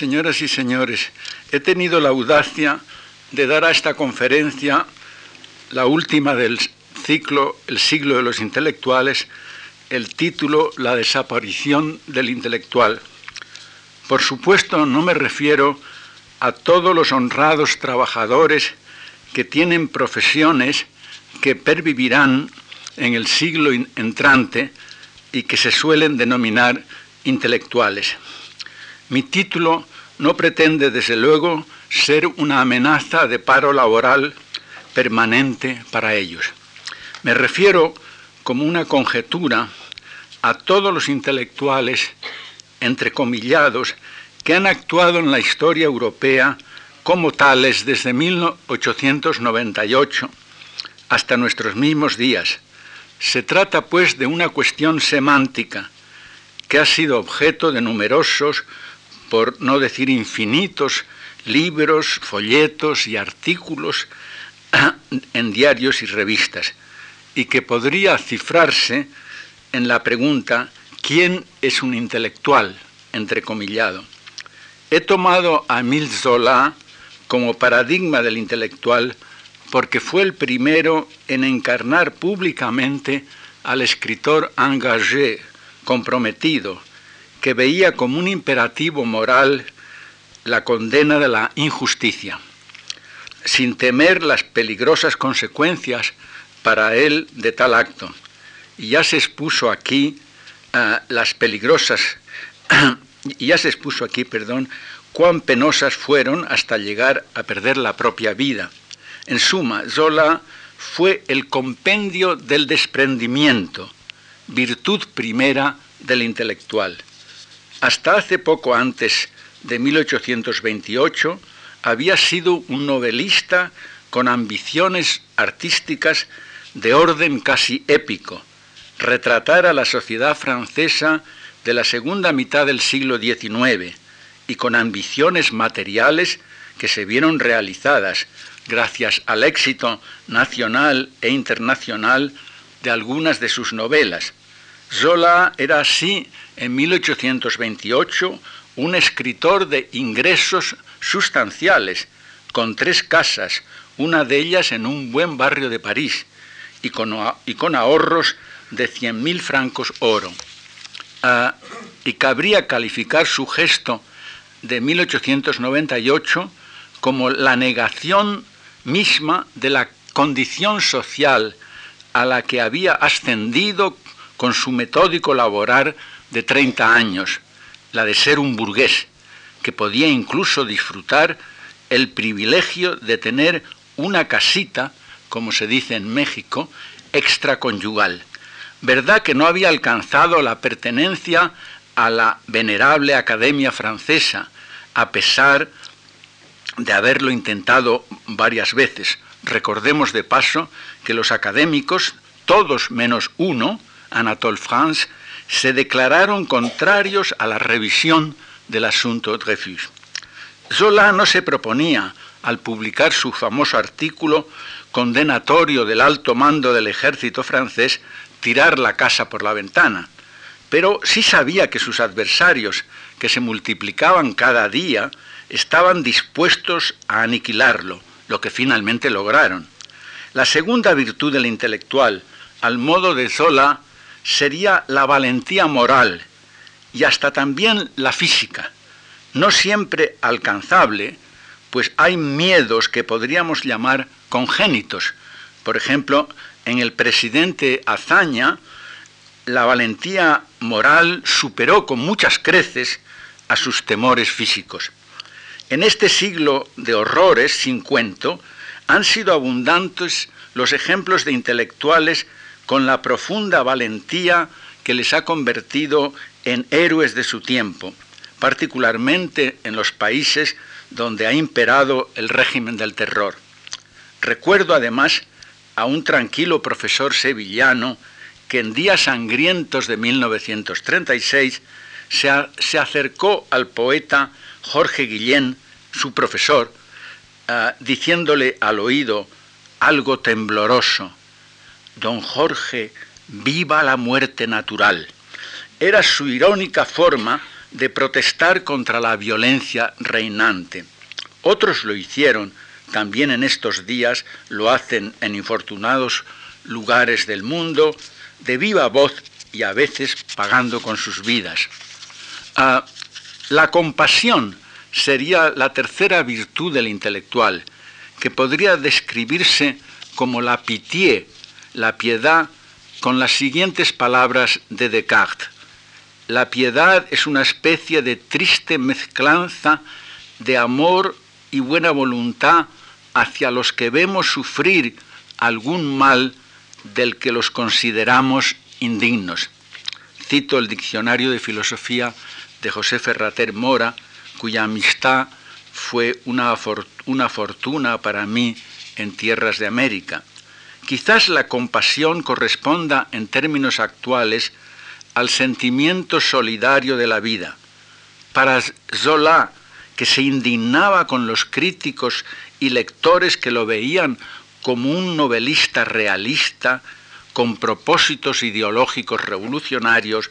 Señoras y señores, he tenido la audacia de dar a esta conferencia, la última del ciclo El siglo de los intelectuales, el título La desaparición del intelectual. Por supuesto, no me refiero a todos los honrados trabajadores que tienen profesiones que pervivirán en el siglo entrante y que se suelen denominar intelectuales. Mi título no pretende, desde luego, ser una amenaza de paro laboral permanente para ellos. Me refiero, como una conjetura, a todos los intelectuales, entrecomillados, que han actuado en la historia europea como tales desde 1898 hasta nuestros mismos días. Se trata, pues, de una cuestión semántica que ha sido objeto de numerosos, por no decir infinitos, libros, folletos y artículos en diarios y revistas, y que podría cifrarse en la pregunta ¿quién es un intelectual? entrecomillado. He tomado a Emile Zola como paradigma del intelectual porque fue el primero en encarnar públicamente al escritor engagé, comprometido, que veía como un imperativo moral la condena de la injusticia, sin temer las peligrosas consecuencias para él de tal acto. Y ya se expuso aquí uh, las peligrosas, y ya se expuso aquí, perdón, cuán penosas fueron hasta llegar a perder la propia vida. En suma, Zola fue el compendio del desprendimiento, virtud primera del intelectual. Hasta hace poco antes de 1828 había sido un novelista con ambiciones artísticas de orden casi épico, retratar a la sociedad francesa de la segunda mitad del siglo XIX, y con ambiciones materiales que se vieron realizadas gracias al éxito nacional e internacional de algunas de sus novelas. Zola era así en 1828 un escritor de ingresos sustanciales, con tres casas, una de ellas en un buen barrio de París, y con, ahorros de 100.000 francos oro. Ah, y cabría calificar su gesto de 1898 como la negación misma de la condición social a la que había ascendido con su metódico laborar de 30 años, la de ser un burgués, que podía incluso disfrutar el privilegio de tener una casita, como se dice en México, extraconyugal. ¿Verdad que no había alcanzado la pertenencia a la venerable Academia Francesa, a pesar de haberlo intentado varias veces. Recordemos de paso que los académicos, todos menos uno, Anatole France, se declararon contrarios a la revisión del asunto Dreyfus. Zola no se proponía, al publicar su famoso artículo condenatorio del alto mando del ejército francés, tirar la casa por la ventana pero sí sabía que sus adversarios, que se multiplicaban cada día, estaban dispuestos a aniquilarlo, lo que finalmente lograron. La segunda virtud del intelectual, al modo de Zola, sería la valentía moral y hasta también la física, no siempre alcanzable, pues hay miedos que podríamos llamar congénitos. Por ejemplo, en el presidente Azaña, la valentía moral superó con muchas creces a sus temores físicos. En este siglo de horrores sin cuento han sido abundantes los ejemplos de intelectuales con la profunda valentía que les ha convertido en héroes de su tiempo, particularmente en los países donde ha imperado el régimen del terror. Recuerdo además a un tranquilo profesor sevillano que en días sangrientos de 1936 se, acercó al poeta Jorge Guillén, su profesor, ah, diciéndole al oído algo tembloroso, Don Jorge, viva la muerte natural. Era su irónica forma de protestar contra la violencia reinante. Otros lo hicieron, también en estos días lo hacen en infortunados lugares del mundo, de viva voz y a veces pagando con sus vidas. Ah, la compasión sería la tercera virtud del intelectual, que podría describirse como la pitié, la piedad, con las siguientes palabras de Descartes. La piedad es una especie de triste mezclanza de amor y buena voluntad hacia los que vemos sufrir algún mal del que los consideramos indignos. Cito el diccionario de filosofía de José Ferrater Mora, cuya amistad fue una, una fortuna para mí en tierras de América. Quizás la compasión corresponda en términos actuales al sentimiento solidario de la vida. Para Zola, que se indignaba con los críticos y lectores que lo veían como un novelista realista, con propósitos ideológicos revolucionarios,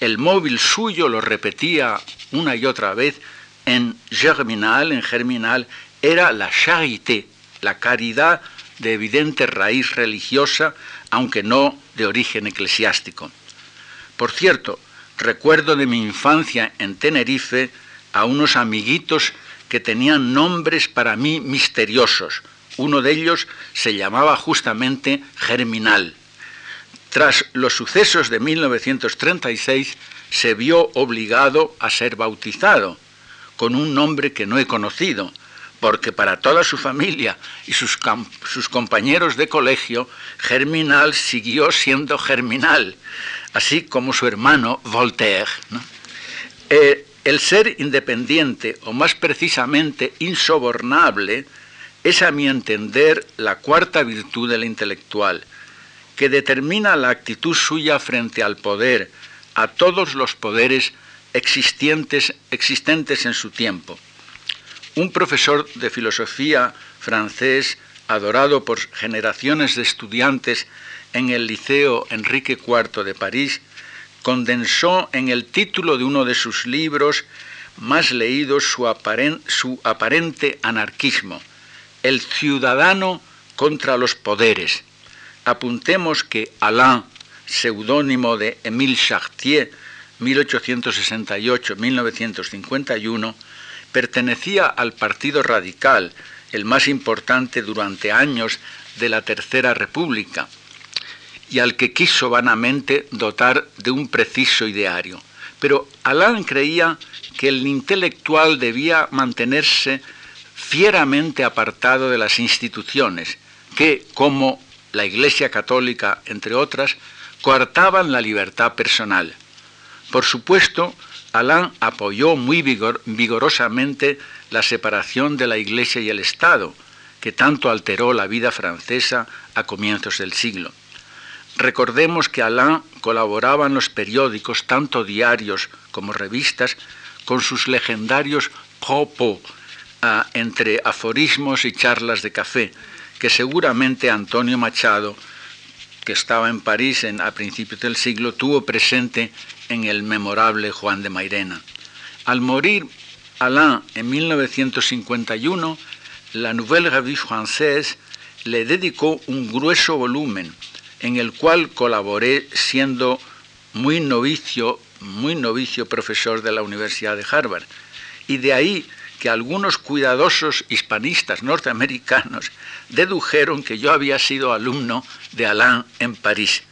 el móvil suyo lo repetía una y otra vez en Germinal, en Germinal, era la charité, la caridad de evidente raíz religiosa, aunque no de origen eclesiástico. Por cierto, recuerdo de mi infancia en Tenerife a unos amiguitos que tenían nombres para mí misteriosos. Uno de ellos se llamaba justamente Germinal. Tras los sucesos de 1936, se vio obligado a ser bautizado con un nombre que no he conocido, porque para toda su familia y sus, compañeros de colegio, Germinal siguió siendo Germinal, así como su hermano Voltaire. Eh, el ser independiente, o más precisamente insobornable, es a mi entender la cuarta virtud del intelectual, que determina la actitud suya frente al poder, a todos los poderes existentes en su tiempo. Un profesor de filosofía francés, adorado por generaciones de estudiantes en el Liceo Enrique IV de París, condensó en el título de uno de sus libros más leídos su, aparente anarquismo, El ciudadano contra los poderes, apuntemos que Alain, seudónimo de Émile Chartier, 1868-1951, pertenecía al Partido Radical, el más importante durante años de la Tercera República, y al que quiso vanamente dotar de un preciso ideario. Pero Alain creía que el intelectual debía mantenerse fieramente apartado de las instituciones, que, como la Iglesia Católica, entre otras, coartaban la libertad personal. Por supuesto, Alain apoyó muy vigorosamente la separación de la Iglesia y el Estado, que tanto alteró la vida francesa a comienzos del siglo. Recordemos que Alain colaboraba en los periódicos, tanto diarios como revistas, con sus legendarios propos ah, entre aforismos y charlas de café, que seguramente Antonio Machado, que estaba en París a principios del siglo, tuvo presente en el memorable Juan de Mairena. Al morir Alain en 1951, la Nouvelle Revue Française le dedicó un grueso volumen en el cual colaboré siendo muy novicio, muy novicio profesor de la Universidad de Harvard. Y de ahí que algunos cuidadosos hispanistas norteamericanos dedujeron que yo había sido alumno de Alain en París.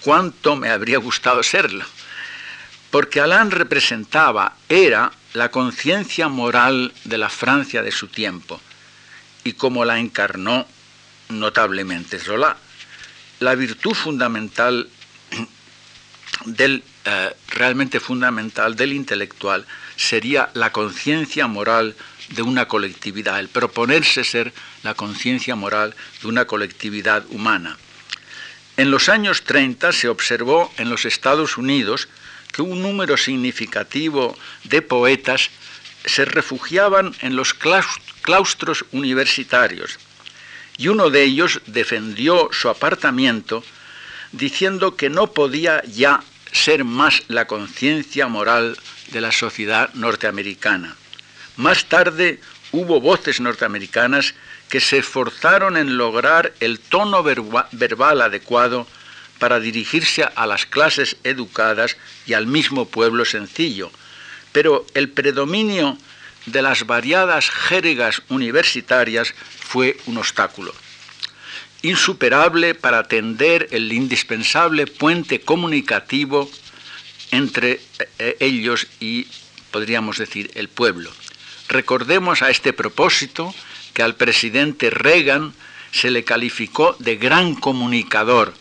¿Cuánto me habría gustado serlo? Porque Alain representaba, era la conciencia moral de la Francia de su tiempo, y como la encarnó notablemente Zola, la virtud fundamental del eh, realmente fundamental del intelectual sería la conciencia moral de una colectividad, el proponerse ser la conciencia moral de una colectividad humana. En los años 30 se observó en los Estados Unidos que un número significativo de poetas se refugiaban en los claustros universitarios y uno de ellos defendió su apartamiento diciendo que no podía ya ser más la conciencia moral de la sociedad norteamericana. Más tarde hubo voces norteamericanas que se esforzaron en lograr el tono verbal adecuado para dirigirse a las clases educadas y al mismo pueblo sencillo, pero el predominio de las variadas jergas universitarias fue un obstáculo. Insuperable para atender el indispensable puente comunicativo entre eh, ellos y, podríamos decir, el pueblo. Recordemos a este propósito que al presidente Reagan se le calificó de gran comunicador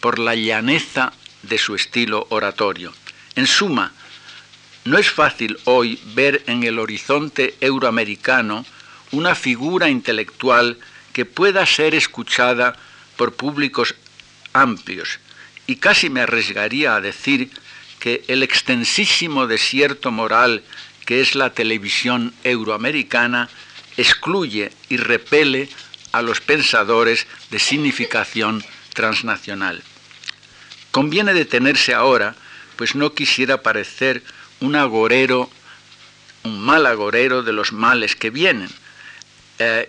por la llaneza de su estilo oratorio. En suma, no es fácil hoy ver en el horizonte euroamericano una figura intelectual que pueda ser escuchada por públicos amplios y casi me arriesgaría a decir que el extensísimo desierto moral que es la televisión euroamericana excluye y repele a los pensadores de significación transnacional. Conviene detenerse ahora, pues no quisiera parecer un agorero, un mal agorero de los males que vienen, eh,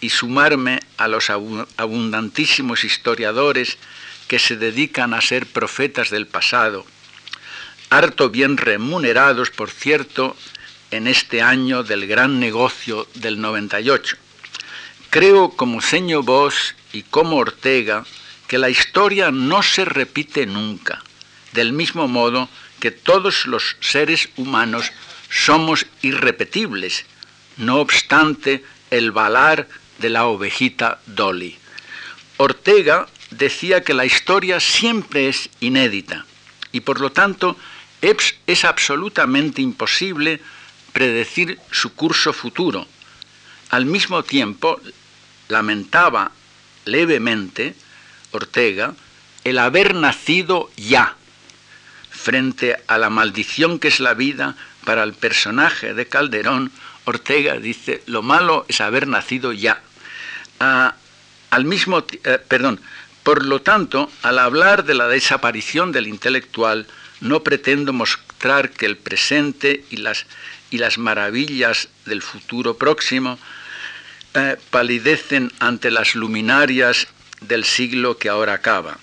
y sumarme a los abundantísimos historiadores que se dedican a ser profetas del pasado, harto bien remunerados, por cierto, en este año del gran negocio del 98. Creo, como Seño Vos y como Ortega, que la historia no se repite nunca, del mismo modo que todos los seres humanos somos irrepetibles, no obstante el valar de la ovejita Dolly. Ortega decía que la historia siempre es inédita y por lo tanto es, es absolutamente imposible predecir su curso futuro. Al mismo tiempo, lamentaba levemente Ortega el haber nacido ya, frente a la maldición que es la vida para el personaje de Calderón, Ortega dice, lo malo es haber nacido ya. Ah, al mismo, eh, perdón, por lo tanto, al hablar de la desaparición del intelectual, no pretendo mostrar que el presente y las, y las maravillas del futuro próximo eh, palidecen ante las luminarias del siglo que ahora acaba.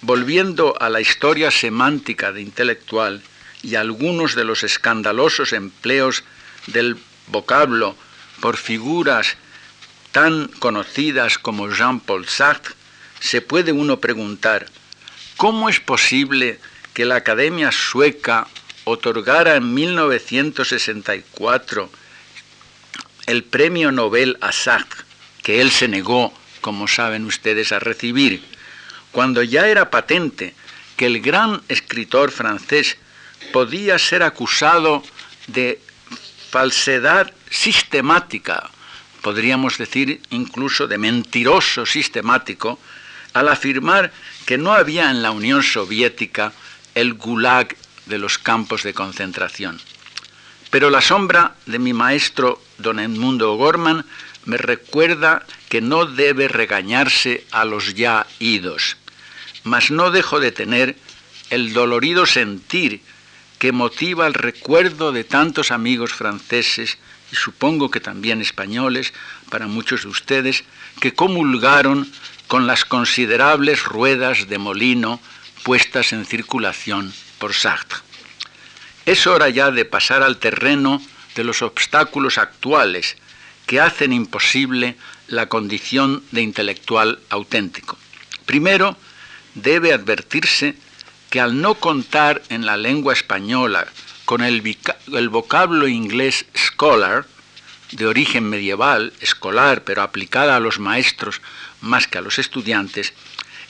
Volviendo a la historia semántica de intelectual y algunos de los escandalosos empleos del vocablo por figuras tan conocidas como Jean-Paul Sartre, se puede uno preguntar, ¿cómo es posible que la Academia Sueca otorgara en 1964 el premio Nobel a Sartre, que él se negó, como saben ustedes, a recibir, cuando ya era patente que el gran escritor francés podía ser acusado de falsedad sistemática, podríamos decir incluso de mentiroso sistemático, al afirmar que no había en la Unión Soviética el gulag de los campos de concentración. Pero la sombra de mi maestro don Edmundo Gorman me recuerda que no debe regañarse a los ya idos, mas no dejo de tener el dolorido sentir que motiva el recuerdo de tantos amigos franceses y supongo que también españoles para muchos de ustedes que comulgaron con las considerables ruedas de molino puestas en circulación por Sartre. Es hora ya de pasar al terreno de los obstáculos actuales que hacen imposible la condición de intelectual auténtico. Primero, debe advertirse que al no contar en la lengua española con el, vocablo inglés scholar, de origen medieval, escolar, pero aplicada a los maestros más que a los estudiantes,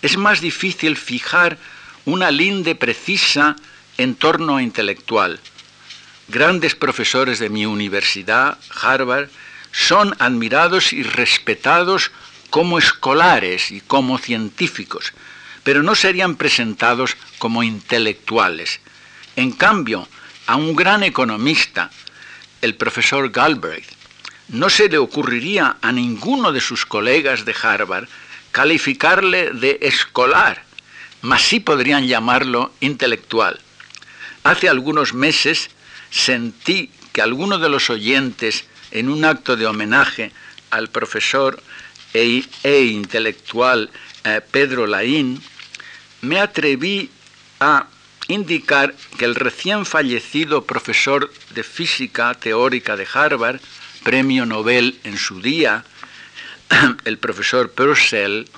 es más difícil fijar una linde precisa en torno a intelectual. Grandes profesores de mi universidad, Harvard, son admirados y respetados como escolares y como científicos, pero no serían presentados como intelectuales. En cambio, a un gran economista, el profesor Galbraith, no se le ocurriría a ninguno de sus colegas de Harvard calificarle de escolar, mas sí podrían llamarlo intelectual. Hace algunos meses sentí que algunos de los oyentes, en un acto de homenaje al profesor e, e intelectual eh, Pedro Laín, me atreví a indicar que el recién fallecido profesor de física teórica de Harvard, premio Nobel en su día, el profesor Purcell,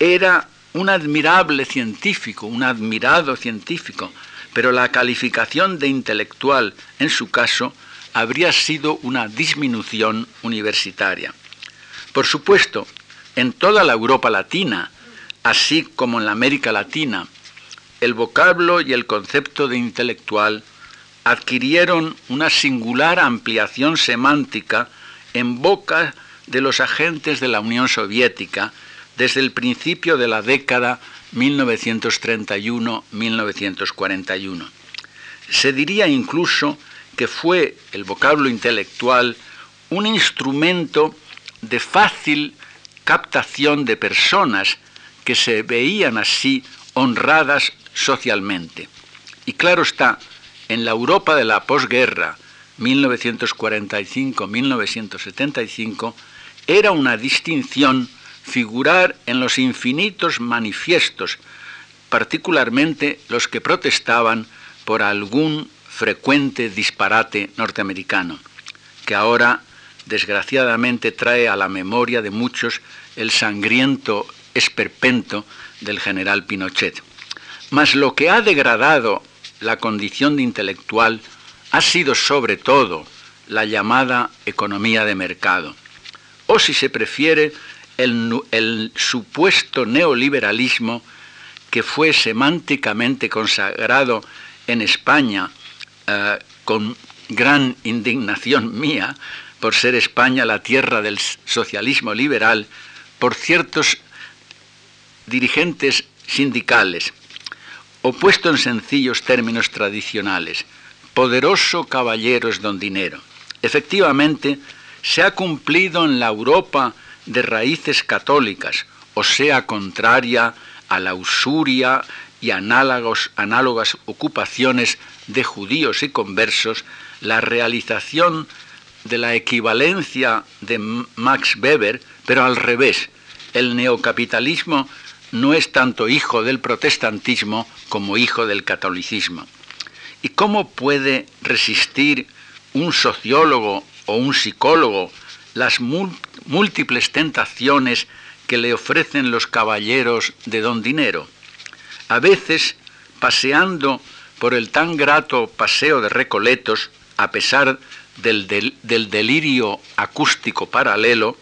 era un admirable científico, un admirado científico, pero la calificación de intelectual en su caso habría sido una disminución universitaria. Por supuesto, en toda la Europa latina, así como en la América Latina, el vocablo y el concepto de intelectual adquirieron una singular ampliación semántica en boca de los agentes de la Unión Soviética desde el principio de la década 1931-1941. Se diría incluso que fue el vocablo intelectual un instrumento de fácil captación de personas que se veían así honradas socialmente. Y claro está, en la Europa de la posguerra, 1945-1975, era una distinción figurar en los infinitos manifiestos, particularmente los que protestaban por algún frecuente disparate norteamericano, que ahora desgraciadamente trae a la memoria de muchos el sangriento esperpento del general Pinochet. Mas lo que ha degradado la condición de intelectual ha sido sobre todo la llamada economía de mercado, o si se prefiere, el, supuesto neoliberalismo que fue semánticamente consagrado en España eh, con gran indignación mía por ser España la tierra del socialismo liberal por ciertos dirigentes sindicales, opuesto en sencillos términos tradicionales, poderoso caballero es don dinero. Efectivamente, se ha cumplido en la Europa de raíces católicas, o sea, contraria a la usuria y análogas ocupaciones de judíos y conversos, la realización de la equivalencia de Max Weber, pero al revés. El neocapitalismo no es tanto hijo del protestantismo como hijo del catolicismo. ¿Y cómo puede resistir un sociólogo o un psicólogo las múltiples tentaciones que le ofrecen los caballeros de don dinero? A veces, paseando por el tan grato paseo de Recoletos, a pesar del, delirio acústico paralelo,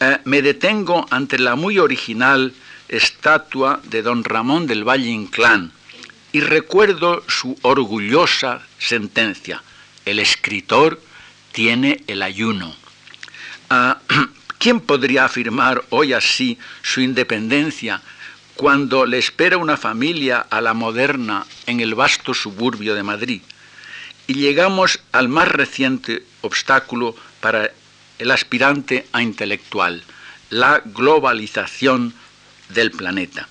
eh, me detengo ante la muy original estatua de don Ramón del Valle Inclán y recuerdo su orgullosa sentencia, el escritor tiene el ayuno. Ah, ¿Quién podría afirmar hoy así su independencia cuando le espera una familia a la moderna en el vasto suburbio de Madrid? Y llegamos al más reciente obstáculo para el aspirante a intelectual, la globalización del planeta.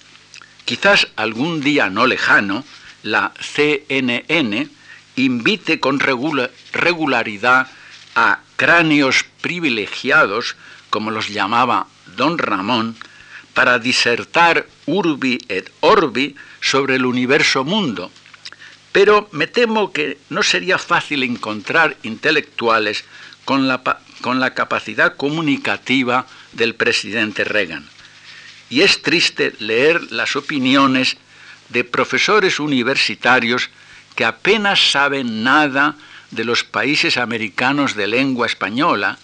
Quizás algún día no lejano, la CNN invite con regularidad a cráneos privilegiados, como los llamaba don Ramón, para disertar urbi et orbi sobre el universo mundo. Pero me temo que no sería fácil encontrar intelectuales con la, con la capacidad comunicativa del presidente Reagan. Y es triste leer las opiniones de profesores universitarios que apenas saben nada de los países americanos de lengua española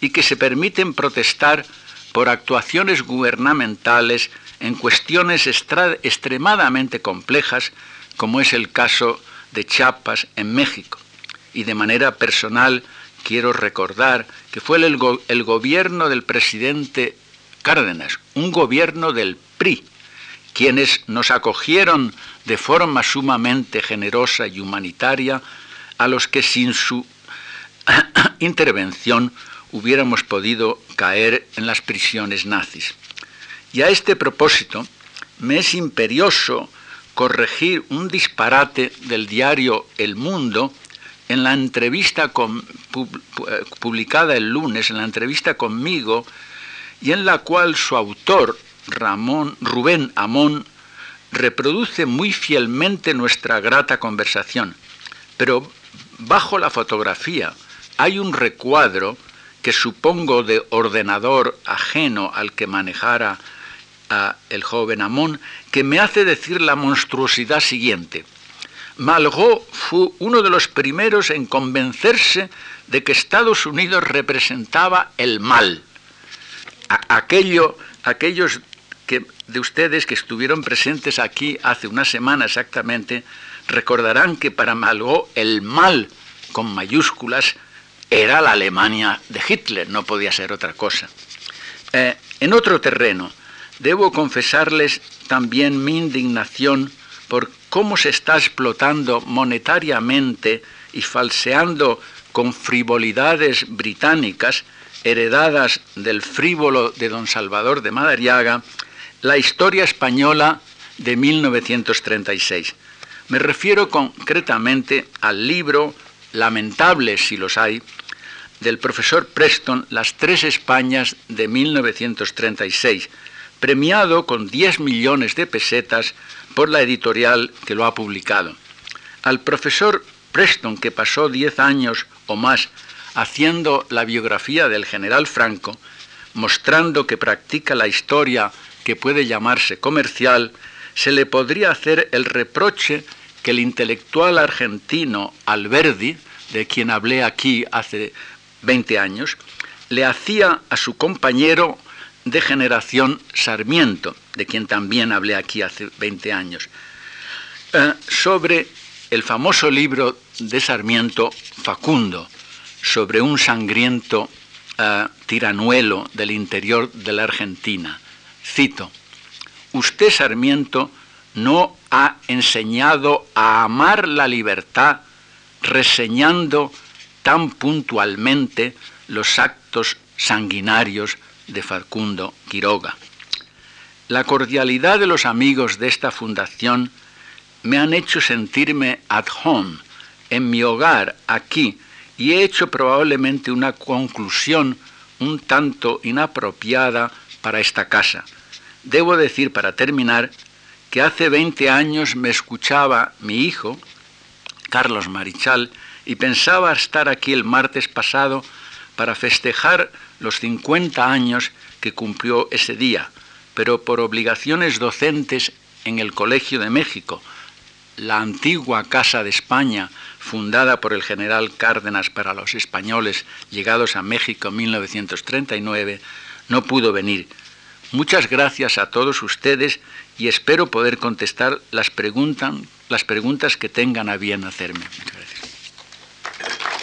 y que se permiten protestar por actuaciones gubernamentales en cuestiones extremadamente complejas, como es el caso de Chiapas en México. Y de manera personal quiero recordar que fue el, el gobierno del presidente Cárdenas, un gobierno del PRI, quienes nos acogieron de forma sumamente generosa y humanitaria, a los que sin su intervención hubiéramos podido caer en las prisiones nazis. Y a este propósito me es imperioso corregir un disparate del diario El Mundo en la entrevista eh, publicada el lunes, en la entrevista conmigo, y en la cual su autor, Ramón, Rubén Amón, reproduce muy fielmente nuestra grata conversación. Pero bajo la fotografía hay un recuadro que supongo de ordenador ajeno al que manejara el joven Amón, que me hace decir la monstruosidad siguiente. Malraux fue uno de los primeros en convencerse de que Estados Unidos representaba el mal. aquello, aquellos que, de ustedes que estuvieron presentes aquí hace una semana exactamente, recordarán que para Malraux el mal, con mayúsculas, era la Alemania de Hitler, no podía ser otra cosa. Eh, en otro terreno, debo confesarles también mi indignación por cómo se está explotando monetariamente y falseando con frivolidades británicas heredadas del frívolo de don Salvador de Madariaga la historia española de 1936. Me refiero concretamente al libro, lamentable si los hay, del profesor Preston, Las Tres Españas de 1936, premiado con 10 millones de pesetas por la editorial que lo ha publicado. Al profesor Preston, que pasó 10 años o más haciendo la biografía del general Franco, mostrando que practica la historia que puede llamarse comercial, se le podría hacer el reproche que el intelectual argentino Alberdi, de quien hablé aquí hace 20 años, le hacía a su compañero de generación Sarmiento, de quien también hablé aquí hace 20 años, eh, sobre el famoso libro de Sarmiento Facundo, sobre un sangriento eh, tiranuelo del interior de la Argentina. Cito, usted Sarmiento no ha enseñado a amar la libertad reseñando tan puntualmente los actos sanguinarios de Facundo Quiroga. La cordialidad de los amigos de esta fundación me han hecho sentirme at home, en mi hogar, aquí, y he hecho probablemente una conclusión un tanto inapropiada para esta casa. Debo decir, para terminar, que hace 20 años me escuchaba mi hijo, Carlos Marichal, y pensaba estar aquí el martes pasado para festejar los 50 años que cumplió ese día, pero por obligaciones docentes en el Colegio de México, la antigua Casa de España, fundada por el general Cárdenas para los españoles llegados a México en 1939, no pudo venir. Muchas gracias a todos ustedes y espero poder contestar las, preguntas, que tengan a bien hacerme. Muchas gracias.